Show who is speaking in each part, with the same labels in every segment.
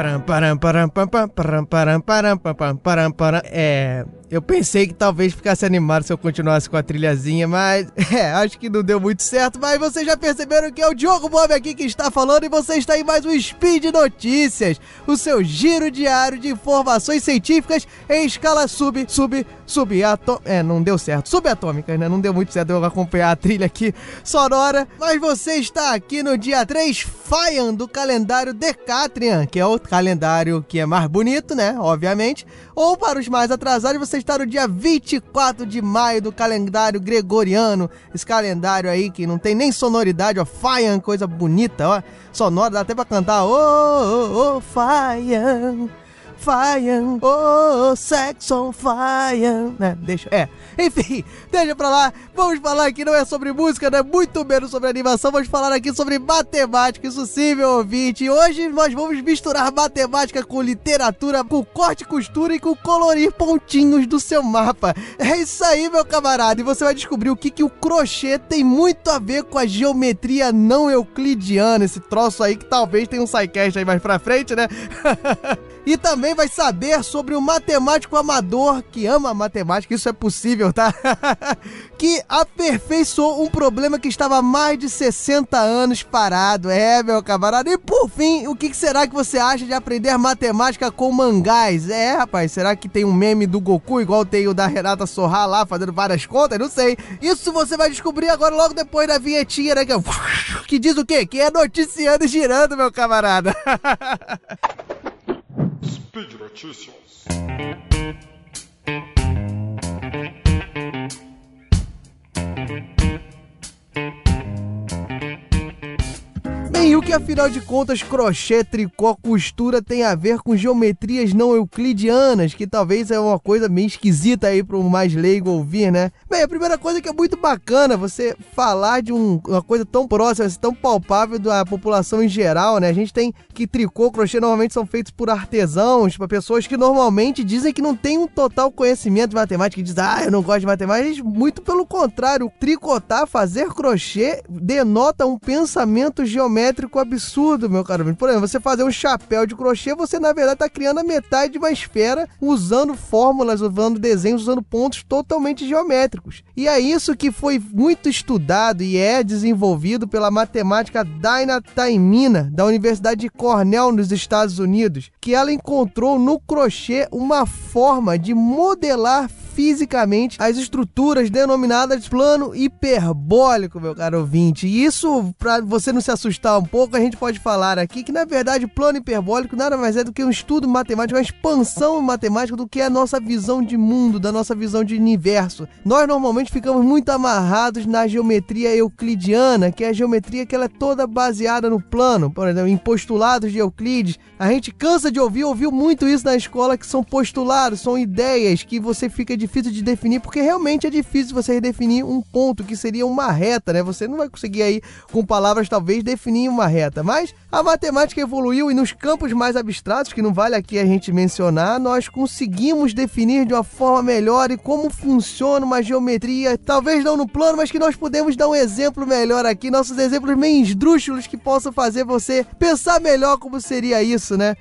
Speaker 1: Paran, paran, paran, paran, paran, paran, paran, paran, paran, paran, paran, eh, Eu pensei que talvez ficasse animado se eu continuasse com a trilhazinha, mas é, acho que não deu muito certo. Mas vocês já perceberam que é o Diogo Bob aqui que está falando e você está em mais um Speed Notícias, o seu giro diário de informações científicas em escala sub, sub, subatômica. É, não deu certo. Subatômicas, né? Não deu muito certo eu acompanhar a trilha aqui sonora. Mas você está aqui no dia 3 Faian do calendário Decatrian, que é o calendário que é mais bonito, né? Obviamente. Ou para os mais atrasados, você está no dia 24 de maio do calendário gregoriano. Esse calendário aí que não tem nem sonoridade, ó. Faian, coisa bonita, ó. Sonora, dá até pra cantar. Ô, ô, ô, Faian. Fire, oh, sex on fire, né? Deixa, é. Enfim, deixa pra lá. Vamos falar aqui, não é sobre música, né? Muito menos sobre animação. Vamos falar aqui sobre matemática, isso sim, meu ouvinte. E hoje nós vamos misturar matemática com literatura, com corte e costura e com colorir pontinhos do seu mapa. É isso aí, meu camarada. E você vai descobrir o que, que o crochê tem muito a ver com a geometria não euclidiana. Esse troço aí que talvez tenha um sidecast aí mais pra frente, né? e também vai saber sobre o matemático amador que ama matemática, isso é possível, tá? que aperfeiçoou um problema que estava há mais de 60 anos parado. É, meu camarada. E por fim, o que será que você acha de aprender matemática com mangás? É, rapaz, será que tem um meme do Goku igual tem o da Renata Sorra lá fazendo várias contas? Não sei. Isso você vai descobrir agora logo depois da vinhetinha, né? Que, que diz o quê? Que é noticiando e girando, meu camarada. Speed E o que afinal de contas crochê, tricô, costura tem a ver com geometrias não euclidianas, que talvez é uma coisa meio esquisita aí para o mais leigo ouvir, né? Bem, a primeira coisa que é muito bacana você falar de um, uma coisa tão próxima, assim, tão palpável da população em geral, né? A gente tem que tricô, crochê normalmente são feitos por artesãos, para pessoas que normalmente dizem que não têm um total conhecimento de matemática, que dizem, ah, eu não gosto de matemática, muito pelo contrário, tricotar, fazer crochê denota um pensamento geométrico geométrico absurdo, meu caro. Por exemplo, você fazer um chapéu de crochê, você na verdade está criando a metade de uma esfera usando fórmulas, usando desenhos, usando pontos totalmente geométricos. E é isso que foi muito estudado e é desenvolvido pela matemática Dinah Taimina, da Universidade de Cornell, nos Estados Unidos, que ela encontrou no crochê uma forma de modelar fisicamente as estruturas denominadas plano hiperbólico, meu caro ouvinte. E isso, para você não se assustar um pouco, a gente pode falar aqui que, na verdade, plano hiperbólico nada mais é do que um estudo matemático, uma expansão matemática do que é a nossa visão de mundo, da nossa visão de universo. Nós normalmente ficamos muito amarrados na geometria euclidiana, que é a geometria que ela é toda baseada no plano, por exemplo, em postulados de Euclides. A gente cansa de ouvir, ouviu muito isso na escola, que são postulados, são ideias que você fica difícil de definir, porque realmente é difícil você definir um ponto que seria uma reta, né? Você não vai conseguir aí, com palavras, talvez, definir uma reta. Mas a matemática evoluiu e nos campos mais abstratos, que não vale aqui a gente mencionar, nós conseguimos definir de uma forma melhor e como funciona uma geometria, talvez não no plano, mas que nós podemos dar um exemplo melhor aqui, nossos exemplos meio esdrúxulos que possam fazer você pensar melhor como seria isso, né?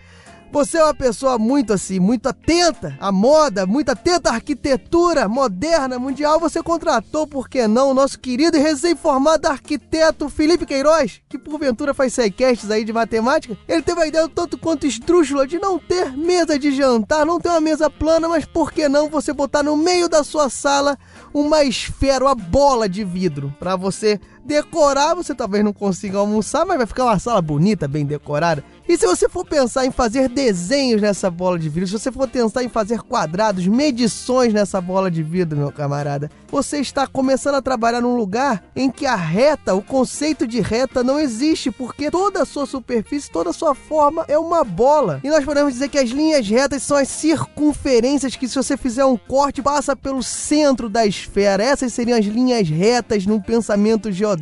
Speaker 1: Você é uma pessoa muito assim, muito atenta à moda, muito atenta à arquitetura moderna, mundial. Você contratou, por que não, o nosso querido e recém-formado arquiteto Felipe Queiroz, que porventura faz sequestres aí de matemática. Ele teve a ideia tanto quanto estrúxula de não ter mesa de jantar, não ter uma mesa plana, mas por que não você botar no meio da sua sala uma esfera, uma bola de vidro, para você decorar. Você talvez não consiga almoçar, mas vai ficar uma sala bonita, bem decorada. E se você for pensar em fazer desenhos nessa bola de vidro, se você for pensar em fazer quadrados, medições nessa bola de vidro, meu camarada, você está começando a trabalhar num lugar em que a reta, o conceito de reta não existe, porque toda a sua superfície, toda a sua forma é uma bola. E nós podemos dizer que as linhas retas são as circunferências que se você fizer um corte passa pelo centro da esfera. Essas seriam as linhas retas num pensamento geodésico,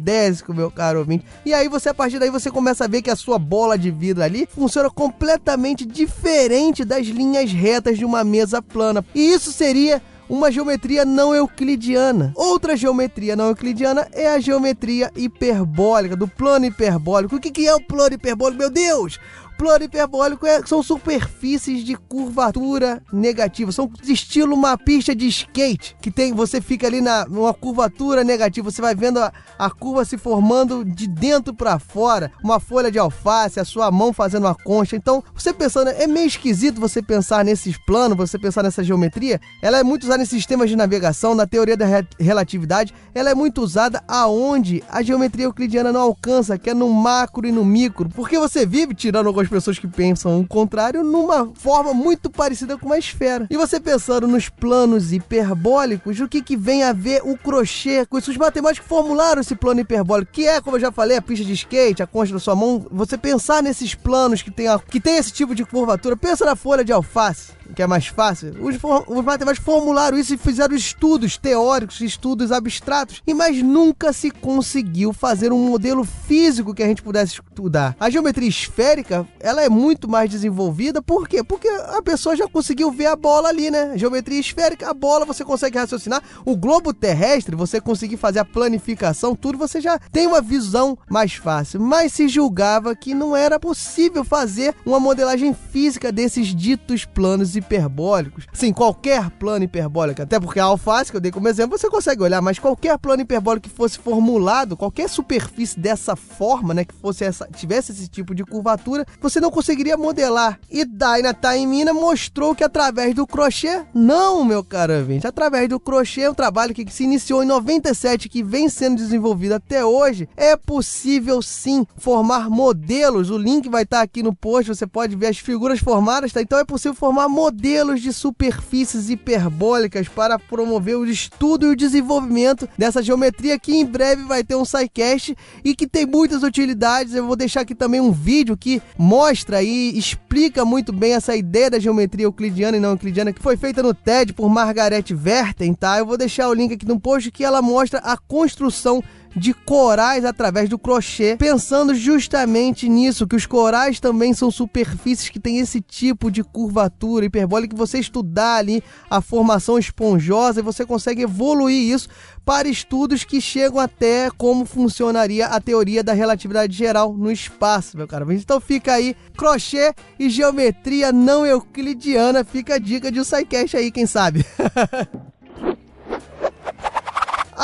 Speaker 1: meu caro ouvinte. E aí você a partir daí você começa a ver que a sua bola de vidro ali ali funciona completamente diferente das linhas retas de uma mesa plana. E isso seria uma geometria não euclidiana. Outra geometria não euclidiana é a geometria hiperbólica, do plano hiperbólico. O que, que é o plano hiperbólico? Meu Deus! Plano hiperbólico é, são superfícies de curvatura negativa. São de estilo uma pista de skate, que tem você fica ali na numa curvatura negativa. Você vai vendo a, a curva se formando de dentro para fora. Uma folha de alface, a sua mão fazendo uma concha. Então, você pensando, é meio esquisito você pensar nesses planos, você pensar nessa geometria. Ela é muito usada em sistemas de navegação, na teoria da re relatividade. Ela é muito usada aonde a geometria euclidiana não alcança, que é no macro e no micro. Porque você vive tirando algumas pessoas que pensam o contrário numa forma muito parecida com uma esfera. E você pensando nos planos hiperbólicos, o que, que vem a ver o crochê com isso? Os matemáticos formularam esse plano hiperbólico, que é, como eu já falei, a pista de skate, a concha da sua mão. Você pensar nesses planos que tem, a, que tem esse tipo de curvatura, pensa na folha de alface que é mais fácil, os, os, matemáticos formularam isso e fizeram estudos teóricos, estudos abstratos, e mas nunca se conseguiu fazer um modelo físico que a gente pudesse estudar. A geometria esférica, ela é muito mais desenvolvida, por quê? Porque a pessoa já conseguiu ver a bola ali, né? geometria esférica, a bola você consegue raciocinar, o globo terrestre, você conseguir fazer a planificação, tudo, você já tem uma visão mais fácil. Mas se julgava que não era possível fazer uma modelagem física desses ditos planos hiperbólicos. Sim, qualquer plano hiperbólico, até porque a alface que eu dei como exemplo, você consegue olhar, mas qualquer plano hiperbólico que fosse formulado, qualquer superfície dessa forma, né, que fosse essa, tivesse esse tipo de curvatura, você não conseguiria modelar. E Daina Taimina mostrou que através do crochê, não, meu caro ouvinte, através do crochê, um trabalho que se iniciou em 97, que vem sendo desenvolvido até hoje, é possível sim formar modelos. O link vai estar aqui no post, você pode ver as figuras formadas, tá? Então é possível formar modelos modelos de superfícies hiperbólicas para promover o estudo e o desenvolvimento dessa geometria que em breve vai ter um SciCast e que tem muitas utilidades. Eu vou deixar aqui também um vídeo que mostra e explica muito bem essa ideia da geometria euclidiana e não euclidiana que foi feita no TED por Margaret Verten, tá? Eu vou deixar o link aqui no post que ela mostra a construção de corais através do crochê, pensando justamente nisso, que os corais também são superfícies que têm esse tipo de curvatura hiperbólica, que você estudar ali a formação esponjosa e você consegue evoluir isso para estudos que chegam até como funcionaria a teoria da relatividade geral no espaço, meu caro. Então fica aí, crochê e geometria não euclidiana, fica a dica de um SciCast aí, quem sabe.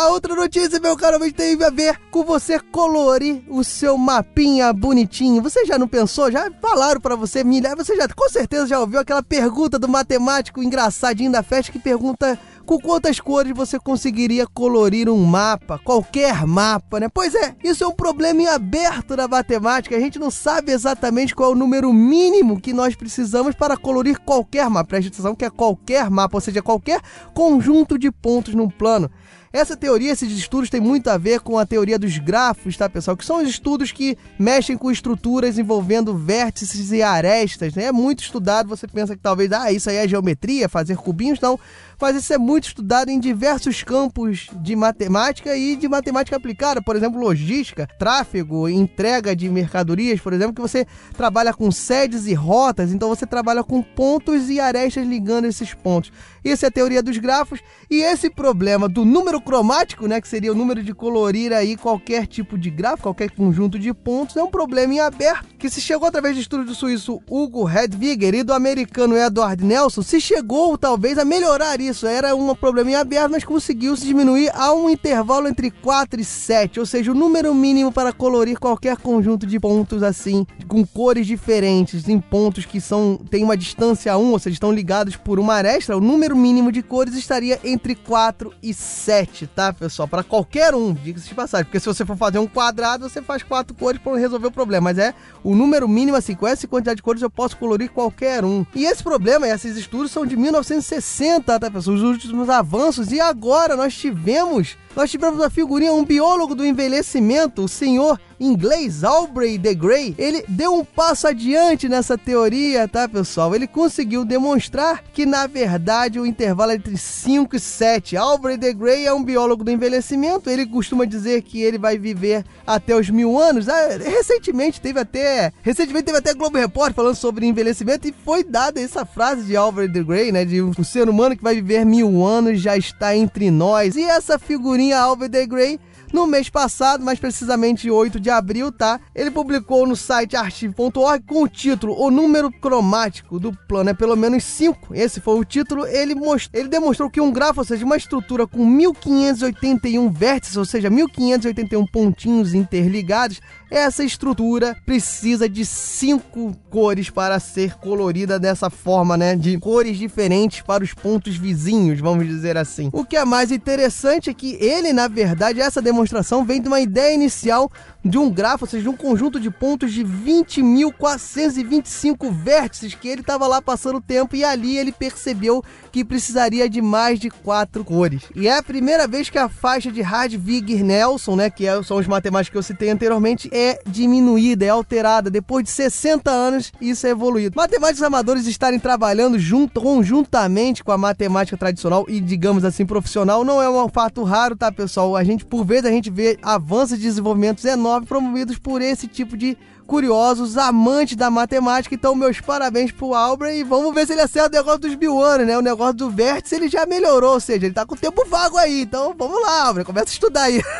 Speaker 1: A outra notícia, meu caro, tem a ver com você colorir o seu mapinha bonitinho. Você já não pensou? Já falaram para você milhares, você já com certeza já ouviu aquela pergunta do matemático engraçadinho da festa que pergunta com quantas cores você conseguiria colorir um mapa, qualquer mapa, né? Pois é, isso é um problema em aberto da matemática. A gente não sabe exatamente qual é o número mínimo que nós precisamos para colorir qualquer mapa. Preste atenção que é qualquer mapa, ou seja, qualquer conjunto de pontos num plano. Essa teoria, esses estudos têm muito a ver com a teoria dos grafos, tá, pessoal? Que são os estudos que mexem com estruturas envolvendo vértices e arestas, né? É muito estudado, você pensa que talvez, ah, isso aí é geometria, fazer cubinhos, não mas isso é muito estudado em diversos campos de matemática e de matemática aplicada, por exemplo, logística, tráfego, entrega de mercadorias, por exemplo, que você trabalha com sedes e rotas, então você trabalha com pontos e arestas ligando esses pontos. Isso é a teoria dos grafos e esse problema do número cromático, né, que seria o número de colorir aí qualquer tipo de gráfico, qualquer conjunto de pontos, é um problema em aberto que se chegou através de estudo do suíço Hugo Hedwiger e do americano Edward Nelson, se chegou talvez a melhorar isso isso. Era um probleminha aberto, mas conseguiu se diminuir a um intervalo entre 4 e 7, ou seja, o número mínimo para colorir qualquer conjunto de pontos assim, com cores diferentes, em pontos que são têm uma distância 1, ou seja, estão ligados por uma aresta, o número mínimo de cores estaria entre 4 e 7, tá, pessoal? Para qualquer um, diga-se de passagem, porque se você for fazer um quadrado, você faz quatro cores para resolver o problema, mas é o número mínimo assim, com essa quantidade de cores eu posso colorir qualquer um. E esse problema, esses estudos são de 1960, tá, pessoal? os últimos avanços e agora nós tivemos nós tivemos a figurinha, um biólogo do envelhecimento, o senhor inglês Aubrey de Grey. Ele deu um passo adiante nessa teoria, tá, pessoal? Ele conseguiu demonstrar que, na verdade, o intervalo é entre 5 e 7. Aubrey de Grey é um biólogo do envelhecimento. Ele costuma dizer que ele vai viver até os mil anos. Ah, recentemente teve até. Recentemente teve até Globo Repórter falando sobre envelhecimento e foi dada essa frase de Aubrey de Grey, né? De um ser humano que vai viver mil anos já está entre nós. E essa figurinha Alva de Grey no mês passado, mais precisamente 8 de abril, tá? Ele publicou no site archive.org com o título O número cromático do plano é pelo menos 5. Esse foi o título. Ele, most... ele demonstrou que um grafo, ou seja, uma estrutura com 1581 vértices, ou seja, 1581 pontinhos interligados, essa estrutura precisa de cinco cores para ser colorida dessa forma, né? De cores diferentes para os pontos vizinhos, vamos dizer assim. O que é mais interessante é que ele, na verdade, essa demonstração vem de uma ideia inicial de um grafo, ou seja, de um conjunto de pontos de 20.425 vértices que ele estava lá passando o tempo e ali ele percebeu que precisaria de mais de quatro cores. E é a primeira vez que a faixa de Hadwiger Nelson, né, que é, são os matemáticos que eu citei anteriormente, é diminuída, é alterada. Depois de 60 anos, isso é evoluído. Matemáticos amadores estarem trabalhando junto, conjuntamente com a matemática tradicional e, digamos assim, profissional, não é um fato raro, tá, pessoal? A gente, por vezes, gente vê avanços e desenvolvimentos enormes promovidos por esse tipo de curiosos, amantes da matemática. Então, meus parabéns pro Albert e vamos ver se ele acerta o negócio dos mil anos, né? O negócio do vértice ele já melhorou, ou seja, ele tá com tempo vago aí. Então, vamos lá, Albert, começa a estudar aí.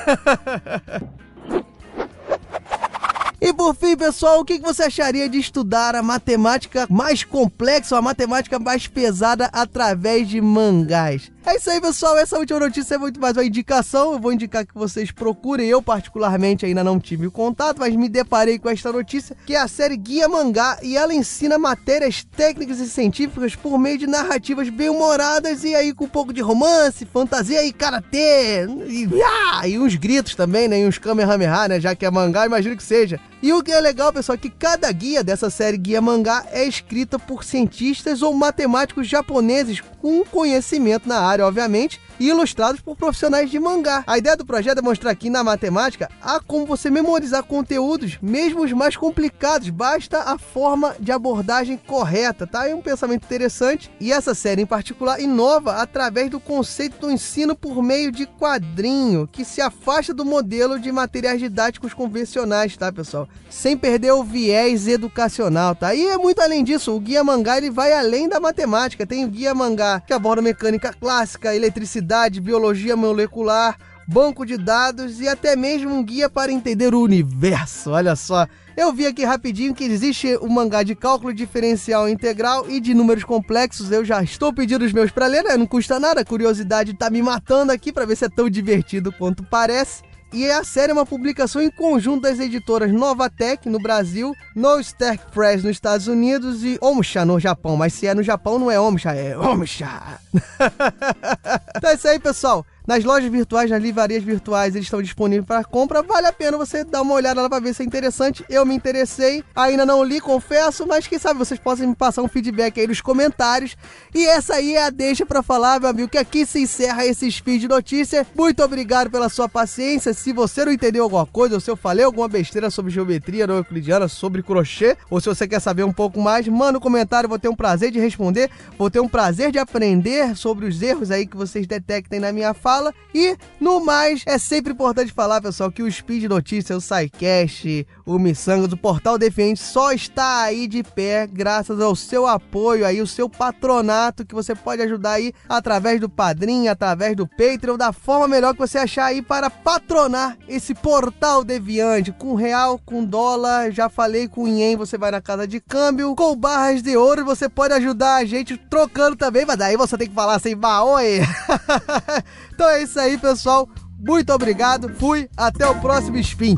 Speaker 1: E por fim, pessoal, o que você acharia de estudar a matemática mais complexa, a matemática mais pesada através de mangás? É isso aí, pessoal. Essa última notícia é muito mais uma indicação. Eu vou indicar que vocês procurem. Eu, particularmente, ainda não tive contato, mas me deparei com esta notícia, que é a série Guia Mangá, e ela ensina matérias técnicas e científicas por meio de narrativas bem-humoradas e aí com um pouco de romance, fantasia e karatê, e, ah, e uns gritos também, né? E uns kamehameha, né? Já que é mangá, imagino que seja. E o que é legal, pessoal, é que cada guia dessa série Guia Mangá é escrita por cientistas ou matemáticos japoneses com conhecimento na área, obviamente, e ilustrados por profissionais de mangá. A ideia do projeto é mostrar que na matemática há como você memorizar conteúdos, mesmo os mais complicados, basta a forma de abordagem correta, tá? É um pensamento interessante e essa série em particular inova através do conceito do ensino por meio de quadrinho, que se afasta do modelo de materiais didáticos convencionais, tá, pessoal? Sem perder o viés educacional, tá? E é muito além disso, o guia mangá ele vai além da matemática. Tem o guia mangá que aborda mecânica clássica, eletricidade biologia molecular, banco de dados e até mesmo um guia para entender o universo. Olha só, eu vi aqui rapidinho que existe um mangá de cálculo diferencial integral e de números complexos. Eu já estou pedindo os meus para ler, né? Não custa nada, a curiosidade tá me matando aqui para ver se é tão divertido quanto parece. E a série é uma publicação em conjunto das editoras Novatec no Brasil, No Stark Press nos Estados Unidos e Omsha no Japão. Mas se é no Japão, não é Omsha, é Omsha. então é isso aí, pessoal. Nas lojas virtuais, nas livrarias virtuais, eles estão disponíveis para compra. Vale a pena você dar uma olhada lá para ver se é interessante. Eu me interessei, ainda não li, confesso, mas quem sabe vocês possam me passar um feedback aí nos comentários. E essa aí é a deixa para falar, meu amigo, que aqui se encerra esse feed de notícia. Muito obrigado pela sua paciência. Se você não entendeu alguma coisa, ou se eu falei alguma besteira sobre geometria não euclidiana, sobre crochê, ou se você quer saber um pouco mais, manda um comentário, vou ter um prazer de responder, vou ter um prazer de aprender sobre os erros aí que vocês detectem na minha fala fala. E, no mais, é sempre importante falar, pessoal, que o Speed Notícia, o SciCast, o Missangas, o Portal Defiante só está aí de pé graças ao seu apoio aí, o seu patronato que você pode ajudar aí através do Padrim, através do Patreon, da forma melhor que você achar aí para patronar esse Portal Deviante com real, com dólar, já falei com ien, você vai na casa de câmbio, com barras de ouro, você pode ajudar a gente trocando também, mas daí você tem que falar assim, oi. então é isso aí, pessoal. Muito obrigado. Fui. Até o próximo Spin.